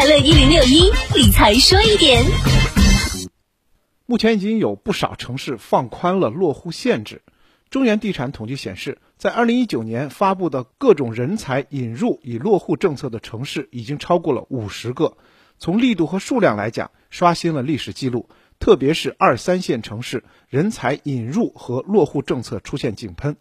快乐一零六一理财说一点。目前已经有不少城市放宽了落户限制。中原地产统计显示，在二零一九年发布的各种人才引入已落户政策的城市已经超过了五十个。从力度和数量来讲，刷新了历史记录。特别是二三线城市，人才引入和落户政策出现井喷。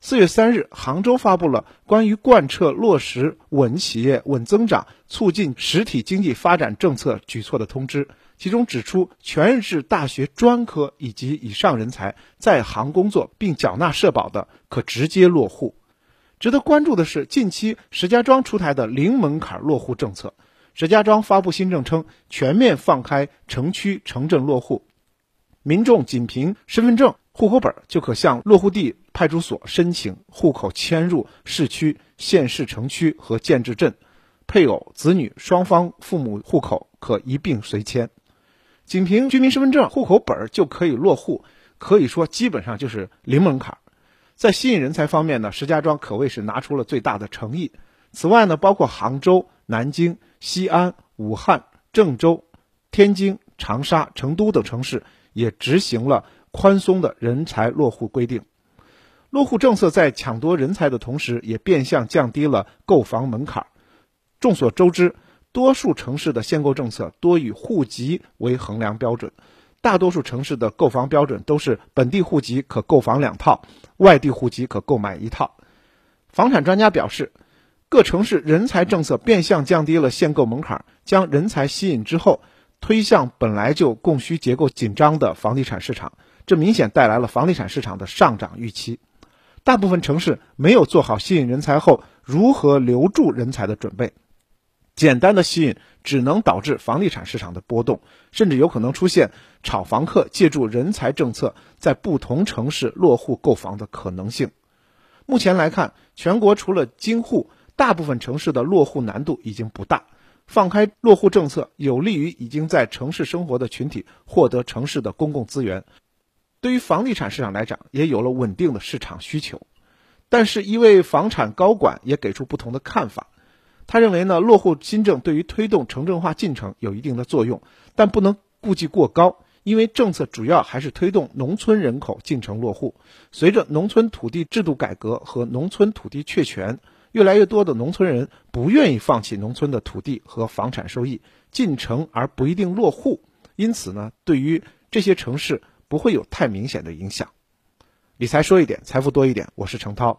四月三日，杭州发布了关于贯彻落实稳企业、稳增长、促进实体经济发展政策举措的通知，其中指出，全日制大学专科以及以上人才在杭工作并缴纳社保的，可直接落户。值得关注的是，近期石家庄出台的零门槛落户政策。石家庄发布新政称，全面放开城区城镇落户，民众仅凭身份证。户口本就可向落户地派出所申请户口迁入市区、县市城区和建制镇，配偶、子女双方父母户口可一并随迁。仅凭居民身份证、户口本就可以落户，可以说基本上就是零门槛。在吸引人才方面呢，石家庄可谓是拿出了最大的诚意。此外呢，包括杭州、南京、西安、武汉、郑州、天津、长沙、成都等城市也执行了。宽松的人才落户规定，落户政策在抢夺人才的同时，也变相降低了购房门槛。众所周知，多数城市的限购政策多以户籍为衡量标准，大多数城市的购房标准都是本地户籍可购房两套，外地户籍可购买一套。房产专家表示，各城市人才政策变相降低了限购门槛，将人才吸引之后，推向本来就供需结构紧张的房地产市场。这明显带来了房地产市场的上涨预期，大部分城市没有做好吸引人才后如何留住人才的准备，简单的吸引只能导致房地产市场的波动，甚至有可能出现炒房客借助人才政策在不同城市落户购房的可能性。目前来看，全国除了京沪，大部分城市的落户难度已经不大，放开落户政策有利于已经在城市生活的群体获得城市的公共资源。对于房地产市场来讲，也有了稳定的市场需求。但是，一位房产高管也给出不同的看法。他认为呢，落户新政对于推动城镇化进程有一定的作用，但不能估计过高，因为政策主要还是推动农村人口进城落户。随着农村土地制度改革和农村土地确权，越来越多的农村人不愿意放弃农村的土地和房产收益进城而不一定落户。因此呢，对于这些城市。不会有太明显的影响。理财说一点，财富多一点。我是程涛。